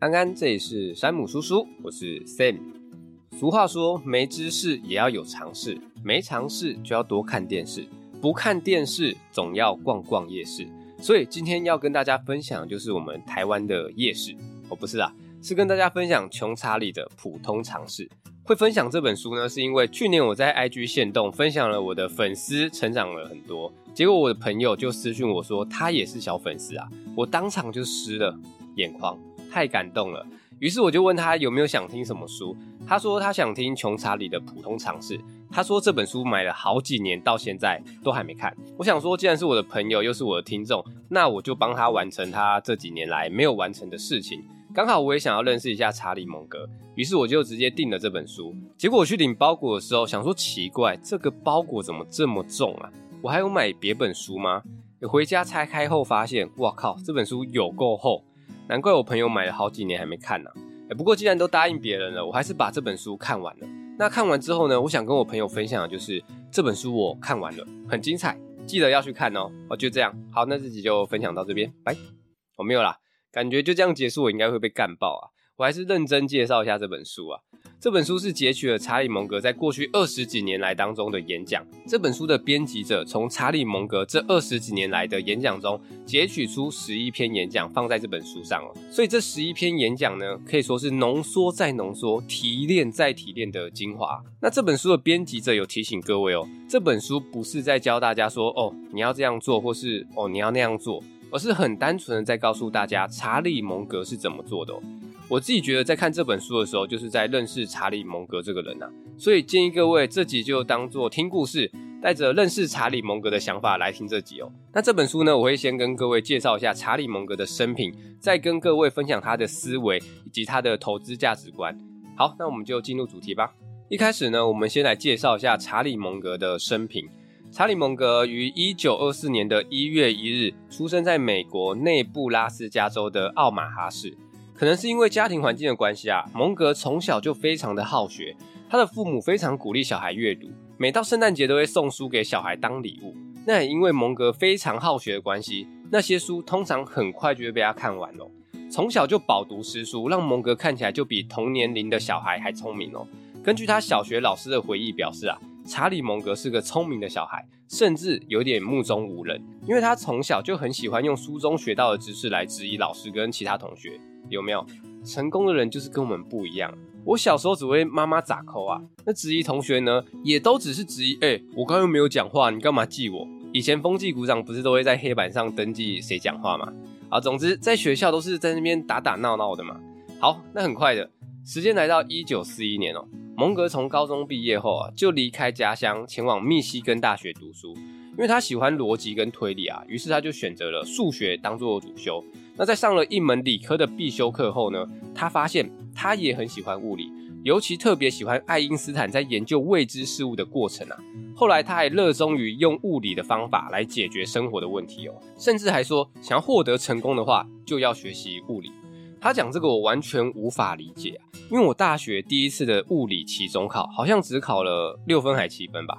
安安，这里是山姆叔叔，我是 Sam。俗话说，没知识也要有常识，没常识就要多看电视，不看电视总要逛逛夜市。所以今天要跟大家分享，就是我们台湾的夜市。哦，不是啦，是跟大家分享穷查理的普通常识。会分享这本书呢，是因为去年我在 IG 限动分享了我的粉丝成长了很多，结果我的朋友就私讯我说他也是小粉丝啊，我当场就湿了眼眶，太感动了。于是我就问他有没有想听什么书，他说他想听穷查理的普通常识，他说这本书买了好几年到现在都还没看。我想说，既然是我的朋友又是我的听众，那我就帮他完成他这几年来没有完成的事情。刚好我也想要认识一下查理蒙格，于是我就直接订了这本书。结果我去领包裹的时候，想说奇怪，这个包裹怎么这么重啊？我还有买别本书吗？回家拆开后发现，哇靠，这本书有够厚，难怪我朋友买了好几年还没看呢。哎不过既然都答应别人了，我还是把这本书看完了。那看完之后呢，我想跟我朋友分享的就是这本书我看完了，很精彩，记得要去看哦。哦，就这样，好，那这集就分享到这边，拜。我没有啦。感觉就这样结束，我应该会被干爆啊！我还是认真介绍一下这本书啊。这本书是截取了查理蒙格在过去二十几年来当中的演讲。这本书的编辑者从查理蒙格这二十几年来的演讲中截取出十一篇演讲，放在这本书上了。所以这十一篇演讲呢，可以说是浓缩再浓缩、提炼再提炼的精华。那这本书的编辑者有提醒各位哦，这本书不是在教大家说哦，你要这样做，或是哦，你要那样做。而是很单纯的在告诉大家查理蒙格是怎么做的哦。我自己觉得在看这本书的时候，就是在认识查理蒙格这个人呐。所以建议各位这集就当做听故事，带着认识查理蒙格的想法来听这集哦。那这本书呢，我会先跟各位介绍一下查理蒙格的生平，再跟各位分享他的思维以及他的投资价值观。好，那我们就进入主题吧。一开始呢，我们先来介绍一下查理蒙格的生平。查理蒙格于一九二四年的一月一日出生在美国内布拉斯加州的奥马哈市。可能是因为家庭环境的关系啊，蒙格从小就非常的好学。他的父母非常鼓励小孩阅读，每到圣诞节都会送书给小孩当礼物。那也因为蒙格非常好学的关系，那些书通常很快就会被他看完了。从小就饱读诗书，让蒙格看起来就比同年龄的小孩还聪明哦。根据他小学老师的回忆表示啊。查理蒙格是个聪明的小孩，甚至有点目中无人，因为他从小就很喜欢用书中学到的知识来质疑老师跟其他同学。有没有？成功的人就是跟我们不一样。我小时候只会妈妈咋抠啊，那质疑同学呢，也都只是质疑。哎、我刚刚又没有讲话，你干嘛记我？以前风纪股长不是都会在黑板上登记谁讲话吗？啊，总之在学校都是在那边打打闹闹的嘛。好，那很快的时间来到一九四一年哦。蒙格从高中毕业后啊，就离开家乡，前往密西根大学读书。因为他喜欢逻辑跟推理啊，于是他就选择了数学当做主修。那在上了一门理科的必修课后呢，他发现他也很喜欢物理，尤其特别喜欢爱因斯坦在研究未知事物的过程啊。后来他还热衷于用物理的方法来解决生活的问题哦，甚至还说想要获得成功的话，就要学习物理。他讲这个我完全无法理解啊，因为我大学第一次的物理期中考好像只考了六分还七分吧，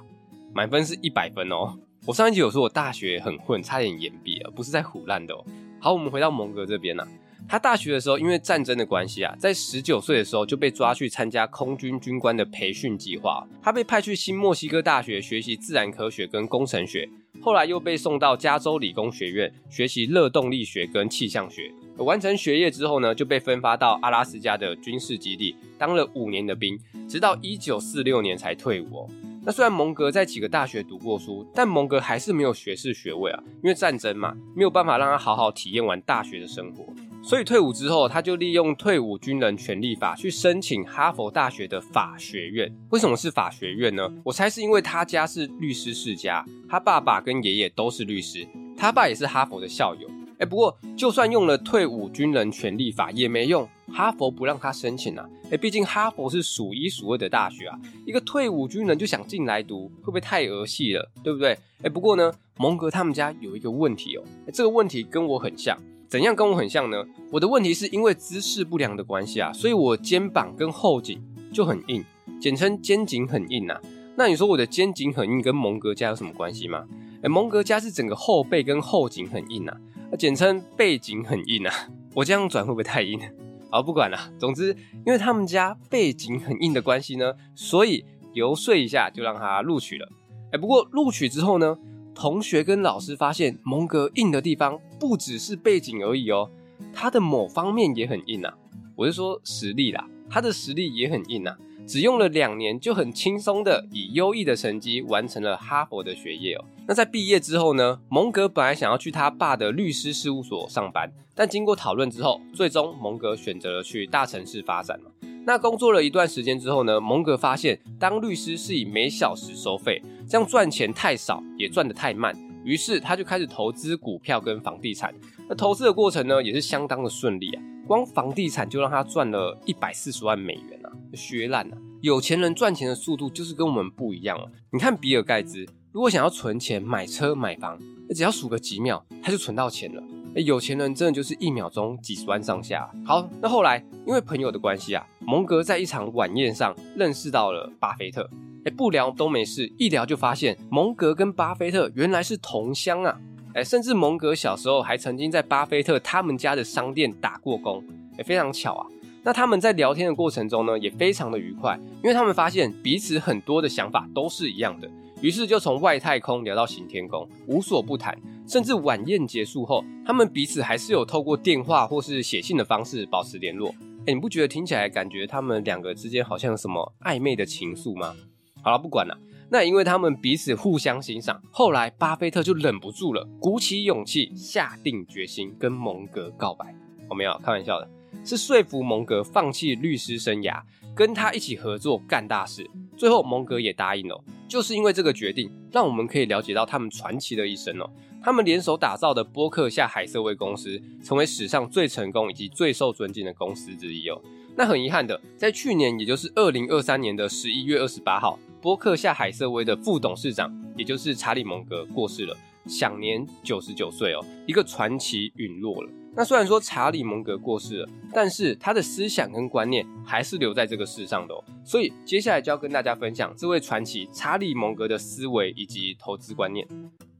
满分是一百分哦。我上一集有说我大学很混，差点延毕了，不是在唬烂的哦。好，我们回到蒙格这边啊，他大学的时候因为战争的关系啊，在十九岁的时候就被抓去参加空军军官的培训计划，他被派去新墨西哥大学学习自然科学跟工程学，后来又被送到加州理工学院学习热动力学跟气象学。完成学业之后呢，就被分发到阿拉斯加的军事基地当了五年的兵，直到一九四六年才退伍。那虽然蒙格在几个大学读过书，但蒙格还是没有学士学位啊，因为战争嘛，没有办法让他好好体验完大学的生活。所以退伍之后，他就利用退伍军人权利法去申请哈佛大学的法学院。为什么是法学院呢？我猜是因为他家是律师世家，他爸爸跟爷爷都是律师，他爸也是哈佛的校友。哎，不过就算用了退伍军人权利法也没用，哈佛不让他申请啊。哎，毕竟哈佛是数一数二的大学啊，一个退伍军人就想进来读，会不会太儿戏了？对不对？哎，不过呢，蒙格他们家有一个问题哦，这个问题跟我很像。怎样跟我很像呢？我的问题是因为姿势不良的关系啊，所以我肩膀跟后颈就很硬，简称肩颈很硬啊。那你说我的肩颈很硬跟蒙格家有什么关系吗？哎，蒙格家是整个后背跟后颈很硬啊。简称背景很硬啊，我这样转会不会太硬？好，不管了，总之，因为他们家背景很硬的关系呢，所以游说一下就让他录取了。哎，不过录取之后呢，同学跟老师发现蒙格硬的地方不只是背景而已哦，他的某方面也很硬啊。我是说实力啦，他的实力也很硬啊。只用了两年就很轻松的以优异的成绩完成了哈佛的学业哦。那在毕业之后呢，蒙格本来想要去他爸的律师事务所上班，但经过讨论之后，最终蒙格选择了去大城市发展了。那工作了一段时间之后呢，蒙格发现当律师是以每小时收费，这样赚钱太少，也赚得太慢，于是他就开始投资股票跟房地产。那投资的过程呢，也是相当的顺利啊，光房地产就让他赚了一百四十万美元，削烂了。有钱人赚钱的速度就是跟我们不一样哦。你看比尔盖茨，如果想要存钱买车买房，只要数个几秒，他就存到钱了。有钱人真的就是一秒钟几十万上下。好，那后来因为朋友的关系啊，蒙格在一场晚宴上认识到了巴菲特。欸，不聊都没事，一聊就发现蒙格跟巴菲特原来是同乡啊。欸，甚至蒙格小时候还曾经在巴菲特他们家的商店打过工。欸，非常巧啊。那他们在聊天的过程中呢，也非常的愉快，因为他们发现彼此很多的想法都是一样的，于是就从外太空聊到行天宫，无所不谈。甚至晚宴结束后，他们彼此还是有透过电话或是写信的方式保持联络。哎，你不觉得听起来感觉他们两个之间好像有什么暧昧的情愫吗？好了，不管了。那因为他们彼此互相欣赏，后来巴菲特就忍不住了，鼓起勇气，下定决心跟蒙格告白。我没有开玩笑的。是说服蒙格放弃律师生涯，跟他一起合作干大事。最后蒙格也答应了，就是因为这个决定，让我们可以了解到他们传奇的一生哦。他们联手打造的波克夏海瑟威公司，成为史上最成功以及最受尊敬的公司之一哦。那很遗憾的，在去年，也就是二零二三年的十一月二十八号，波克夏海瑟威的副董事长，也就是查理蒙格过世了，享年九十九岁哦。一个传奇陨落了。那虽然说查理蒙格过世了，但是他的思想跟观念还是留在这个世上的哦。所以接下来就要跟大家分享这位传奇查理蒙格的思维以及投资观念。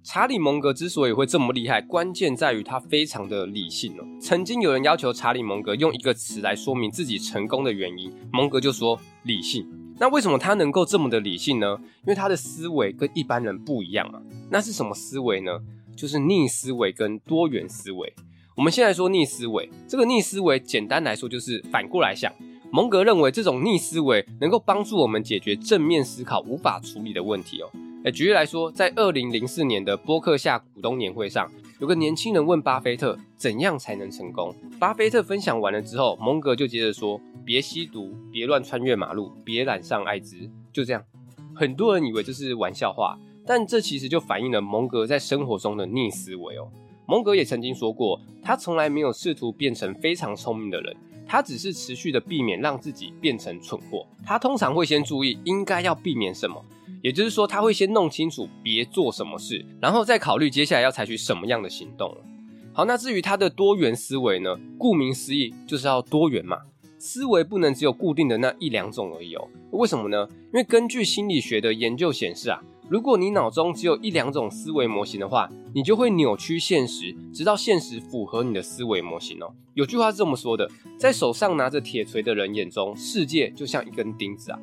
查理蒙格之所以会这么厉害，关键在于他非常的理性哦。曾经有人要求查理蒙格用一个词来说明自己成功的原因，蒙格就说理性。那为什么他能够这么的理性呢？因为他的思维跟一般人不一样啊。那是什么思维呢？就是逆思维跟多元思维。我们先来说逆思维，这个逆思维简单来说就是反过来想。蒙格认为这种逆思维能够帮助我们解决正面思考无法处理的问题哦。诶，举例来说，在二零零四年的波克夏股东年会上，有个年轻人问巴菲特怎样才能成功。巴菲特分享完了之后，蒙格就接着说：别吸毒，别乱穿越马路，别染上艾滋。就这样，很多人以为这是玩笑话，但这其实就反映了蒙格在生活中的逆思维哦。蒙格也曾经说过，他从来没有试图变成非常聪明的人，他只是持续的避免让自己变成蠢货。他通常会先注意应该要避免什么，也就是说，他会先弄清楚别做什么事，然后再考虑接下来要采取什么样的行动。好，那至于他的多元思维呢？顾名思义，就是要多元嘛，思维不能只有固定的那一两种而已哦。为什么呢？因为根据心理学的研究显示啊。如果你脑中只有一两种思维模型的话，你就会扭曲现实，直到现实符合你的思维模型哦。有句话是这么说的：在手上拿着铁锤的人眼中，世界就像一根钉子啊。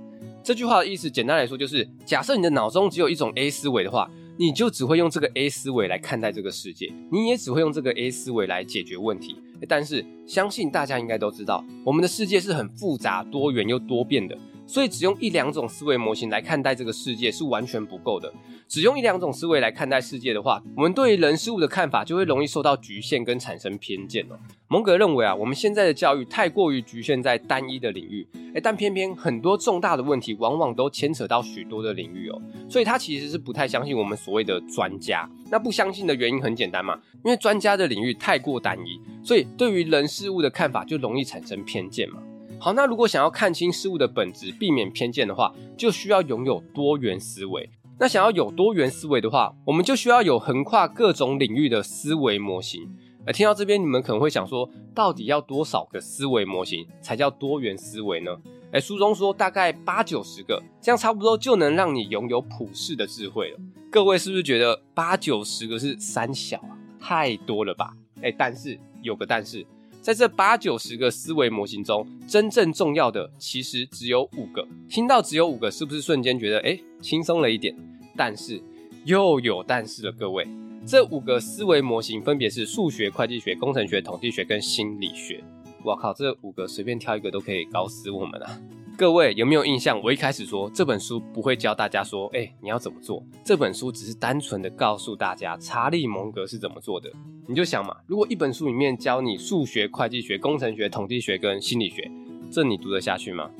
这句话的意思，简单来说就是，假设你的脑中只有一种 A 思维的话，你就只会用这个 A 思维来看待这个世界，你也只会用这个 A 思维来解决问题。但是，相信大家应该都知道，我们的世界是很复杂、多元又多变的。所以，只用一两种思维模型来看待这个世界是完全不够的。只用一两种思维来看待世界的话，我们对于人事物的看法就会容易受到局限跟产生偏见哦。蒙格认为啊，我们现在的教育太过于局限在单一的领域，诶，但偏偏很多重大的问题往往都牵扯到许多的领域哦。所以他其实是不太相信我们所谓的专家。那不相信的原因很简单嘛，因为专家的领域太过单一，所以对于人事物的看法就容易产生偏见嘛。好，那如果想要看清事物的本质，避免偏见的话，就需要拥有多元思维。那想要有多元思维的话，我们就需要有横跨各种领域的思维模型。而听到这边，你们可能会想说，到底要多少个思维模型才叫多元思维呢？诶，书中说大概八九十个，这样差不多就能让你拥有普世的智慧了。各位是不是觉得八九十个是三小啊？太多了吧？诶，但是有个但是。在这八九十个思维模型中，真正重要的其实只有五个。听到只有五个，是不是瞬间觉得诶轻松了一点？但是又有但是了，各位，这五个思维模型分别是数学、会计学、工程学、统计学跟心理学。我靠，这五个随便挑一个都可以搞死我们啊！各位有没有印象？我一开始说这本书不会教大家说，哎，你要怎么做？这本书只是单纯的告诉大家查理蒙格是怎么做的。你就想嘛，如果一本书里面教你数学、会计学、工程学、统计学跟心理学，这你读得下去吗？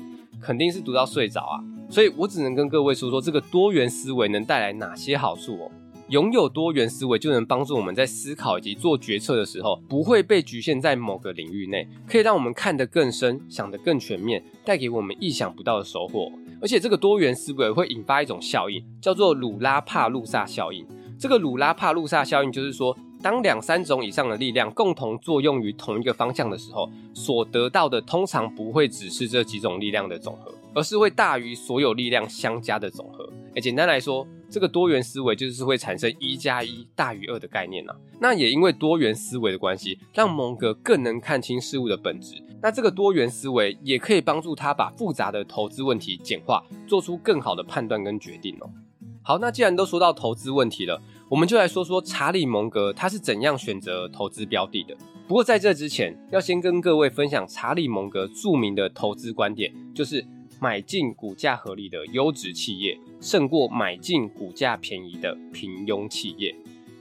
肯定是读到睡着啊！所以我只能跟各位说说这个多元思维能带来哪些好处哦。拥有多元思维，就能帮助我们在思考以及做决策的时候，不会被局限在某个领域内，可以让我们看得更深，想得更全面，带给我们意想不到的收获。而且，这个多元思维会引发一种效应，叫做鲁拉帕路萨效应。这个鲁拉帕路萨效应就是说，当两三种以上的力量共同作用于同一个方向的时候，所得到的通常不会只是这几种力量的总和，而是会大于所有力量相加的总和。诶，简单来说。这个多元思维就是会产生一加一大于二的概念呐、那也因为多元思维的关系，让蒙格更能看清事物的本质。那这个多元思维也可以帮助他把复杂的投资问题简化，做出更好的判断跟决定哦。好，那既然都说到投资问题了，我们就来说说查理蒙格他是怎样选择投资标的的。不过在这之前，要先跟各位分享查理蒙格著名的投资观点，就是。买进股价合理的优质企业，胜过买进股价便宜的平庸企业。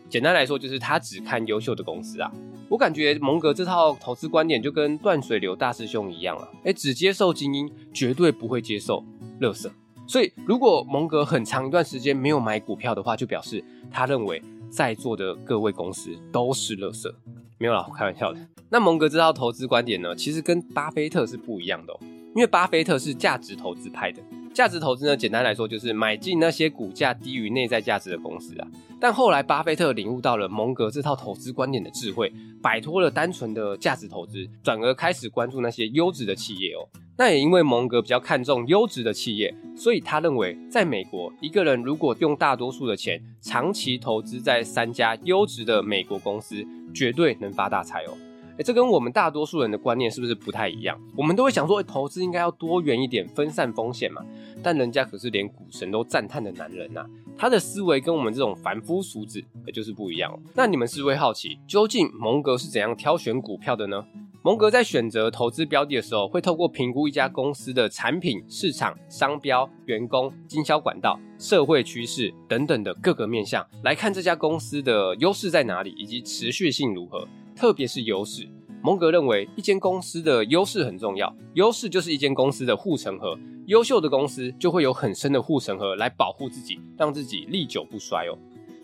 简单来说，就是他只看优秀的公司啊。我感觉蒙格这套投资观点就跟断水流大师兄一样啊，诶，只接受精英，绝对不会接受垃圾。所以，如果蒙格很长一段时间没有买股票的话，就表示他认为在座的各位公司都是垃圾。没有啦，我开玩笑的。那蒙格这套投资观点呢，其实跟巴菲特是不一样的哦。因为巴菲特是价值投资派的，价值投资呢，简单来说就是买进那些股价低于内在价值的公司啊。但后来巴菲特领悟到了蒙格这套投资观点的智慧，摆脱了单纯的价值投资，转而开始关注那些优质的企业哦。那也因为蒙格比较看重优质的企业，所以他认为在美国，一个人如果用大多数的钱长期投资在三家优质的美国公司，绝对能发大财哦。这跟我们大多数人的观念是不是不太一样？我们都会想说，投资应该要多元一点，分散风险嘛。但人家可是连股神都赞叹的男人呐，他的思维跟我们这种凡夫俗子可就是不一样哦。那你们是不是会好奇，究竟蒙格是怎样挑选股票的呢？蒙格在选择投资标的的时候，会透过评估一家公司的产品、市场、商标、员工、经销管道、社会趋势等等的各个面向，来看这家公司的优势在哪里，以及持续性如何。特别是优势，蒙格认为一间公司的优势很重要，优势就是一间公司的护城河，优秀的公司就会有很深的护城河来保护自己，让自己历久不衰哦。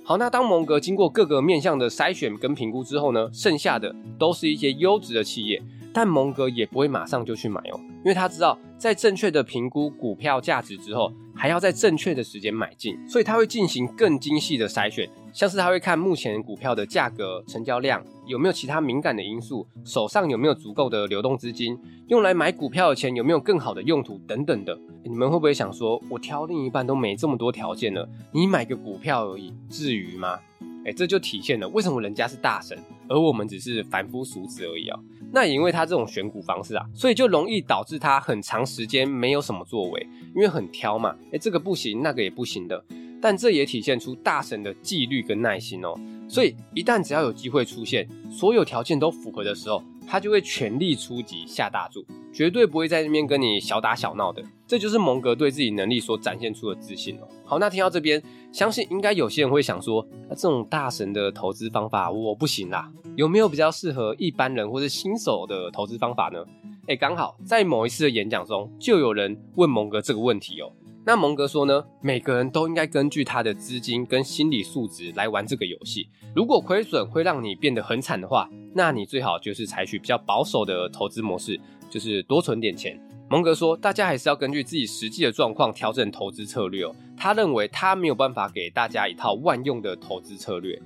好，那当蒙格经过各个面向的筛选跟评估之后呢，剩下的都是一些优质的企业，但蒙格也不会马上就去买哦，因为他知道在正确的评估股票价值之后，还要在正确的时间买进，所以他会进行更精细的筛选。像是他会看目前股票的价格、成交量，有没有其他敏感的因素，手上有没有足够的流动资金，用来买股票的钱有没有更好的用途等等的。你们会不会想说，我挑另一半都没这么多条件了，你买个股票而已，至于吗？诶，这就体现了为什么人家是大神，而我们只是凡夫俗子而已啊。那也因为他这种选股方式啊，所以就容易导致他很长时间没有什么作为，因为很挑嘛，诶，这个不行，那个也不行的。但这也体现出大神的纪律跟耐心哦，所以一旦只要有机会出现，所有条件都符合的时候，他就会全力出击下大注，绝对不会在那边跟你小打小闹的。这就是蒙格对自己能力所展现出的自信哦。好，那听到这边，相信应该有些人会想说，那这种大神的投资方法我不行啦，有没有比较适合一般人或是新手的投资方法呢？诶，刚好在某一次的演讲中，就有人问蒙格这个问题哦。那蒙格说呢，每个人都应该根据他的资金跟心理素质来玩这个游戏。如果亏损会让你变得很惨的话，那你最好就是采取比较保守的投资模式，就是多存点钱。蒙格说，大家还是要根据自己实际的状况调整投资策略哦。他认为他没有办法给大家一套万用的投资策略。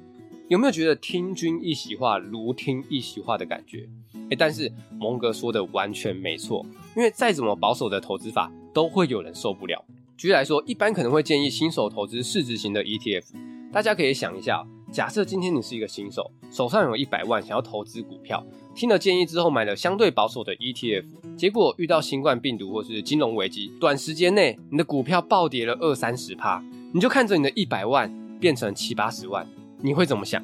有没有觉得听君一席话，如听一席话的感觉？诶，但是蒙格说的完全没错，因为再怎么保守的投资法，都会有人受不了。举例来说，一般可能会建议新手投资市值型的 ETF。大家可以想一下，假设今天你是一个新手，手上有一百万，想要投资股票，听了建议之后买了相对保守的 ETF，结果遇到新冠病毒或是金融危机，短时间内你的股票暴跌了二三十趴，你就看着你的一百万变成七八十万，你会怎么想？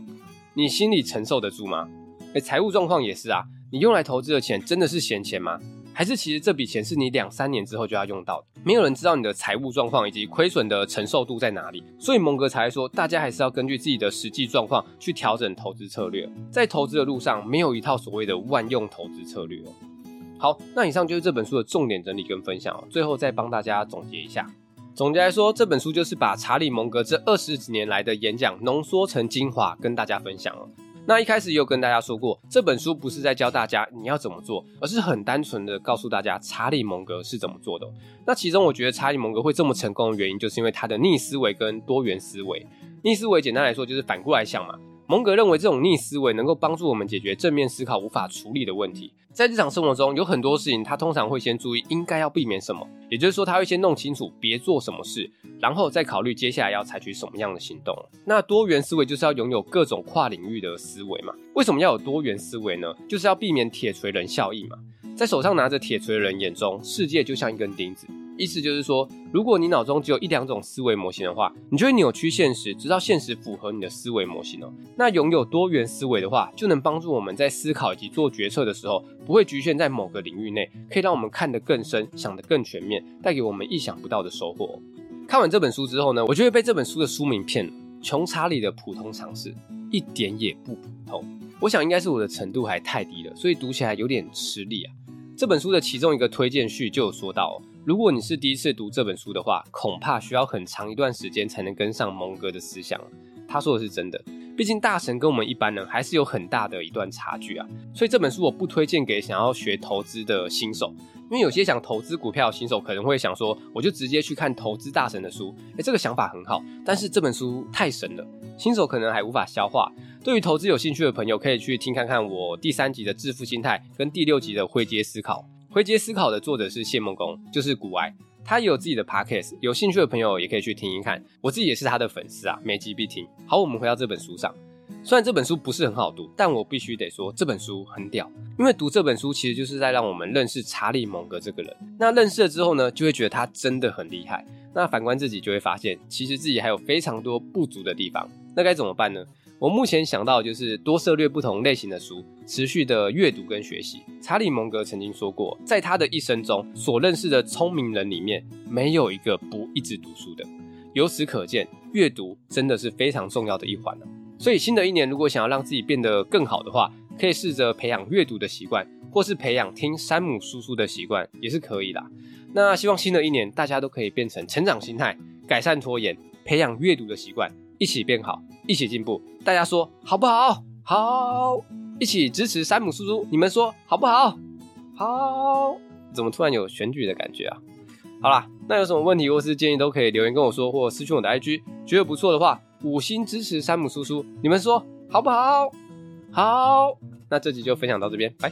你心里承受得住吗？诶，财务状况也是啊，你用来投资的钱真的是闲钱吗？还是其实这笔钱是你两三年之后就要用到的？没有人知道你的财务状况以及亏损的承受度在哪里，所以蒙格才说，大家还是要根据自己的实际状况去调整投资策略。在投资的路上，没有一套所谓的万用投资策略哦。好，那以上就是这本书的重点整理跟分享哦。最后再帮大家总结一下，总结来说，这本书就是把查理蒙格这二十几年来的演讲浓缩成精华，跟大家分享哦。那一开始也有跟大家说过，这本书不是在教大家你要怎么做，而是很单纯的告诉大家查理蒙格是怎么做的。那其中我觉得查理蒙格会这么成功的原因，就是因为他的逆思维跟多元思维。逆思维简单来说就是反过来想嘛。蒙格认为这种逆思维能够帮助我们解决正面思考无法处理的问题。在日常生活中有很多事情，他通常会先注意应该要避免什么，也就是说他会先弄清楚别做什么事，然后再考虑接下来要采取什么样的行动。那多元思维就是要拥有各种跨领域的思维嘛。为什么要有多元思维呢？就是要避免铁锤人效应嘛。在手上拿着铁锤的人眼中，世界就像一根钉子。意思就是说，如果你脑中只有一两种思维模型的话，你就会扭曲现实，直到现实符合你的思维模型哦。那拥有多元思维的话，就能帮助我们在思考以及做决策的时候，不会局限在某个领域内，可以让我们看得更深，想得更全面，带给我们意想不到的收获。看完这本书之后呢，我就会被这本书的书名骗了，《穷查理的普通常识》，一点也不普通。我想应该是我的程度还太低了，所以读起来有点吃力啊。这本书的其中一个推荐序就有说到。如果你是第一次读这本书的话，恐怕需要很长一段时间才能跟上蒙哥的思想。他说的是真的，毕竟大神跟我们一般人还是有很大的一段差距啊。所以这本书我不推荐给想要学投资的新手，因为有些想投资股票的新手可能会想说，我就直接去看投资大神的书。诶，这个想法很好，但是这本书太神了，新手可能还无法消化。对于投资有兴趣的朋友，可以去听看看我第三集的致富心态跟第六集的灰阶思考。灰阶思考的作者是谢孟恭，就是股癌，他也有自己的 podcast，有兴趣的朋友也可以去听一看。我自己也是他的粉丝啊，每集必听。好，我们回到这本书上，虽然这本书不是很好读，但我必须得说这本书很屌，因为读这本书其实就是在让我们认识查理蒙格这个人。那认识了之后呢，就会觉得他真的很厉害。那反观自己，就会发现其实自己还有非常多不足的地方。那该怎么办呢？我目前想到就是多涉猎不同类型的书，持续的阅读跟学习。查理蒙格曾经说过，在他的一生中所认识的聪明人里面，没有一个不一直读书的。由此可见，阅读真的是非常重要的一环。所以新的一年，如果想要让自己变得更好的话，可以试着培养阅读的习惯，或是培养听山姆叔叔的习惯，也是可以的。那希望新的一年大家都可以变成成长心态，改善拖延，培养阅读的习惯。一起变好，一起进步，大家说好不好？好，一起支持山姆叔叔，你们说好不好？好，怎么突然有选举的感觉啊？好啦，那有什么问题或是建议都可以留言跟我说，或私讯我的 IG，觉得不错的话，五星支持山姆叔叔，你们说好不好？好，那这集就分享到这边，拜。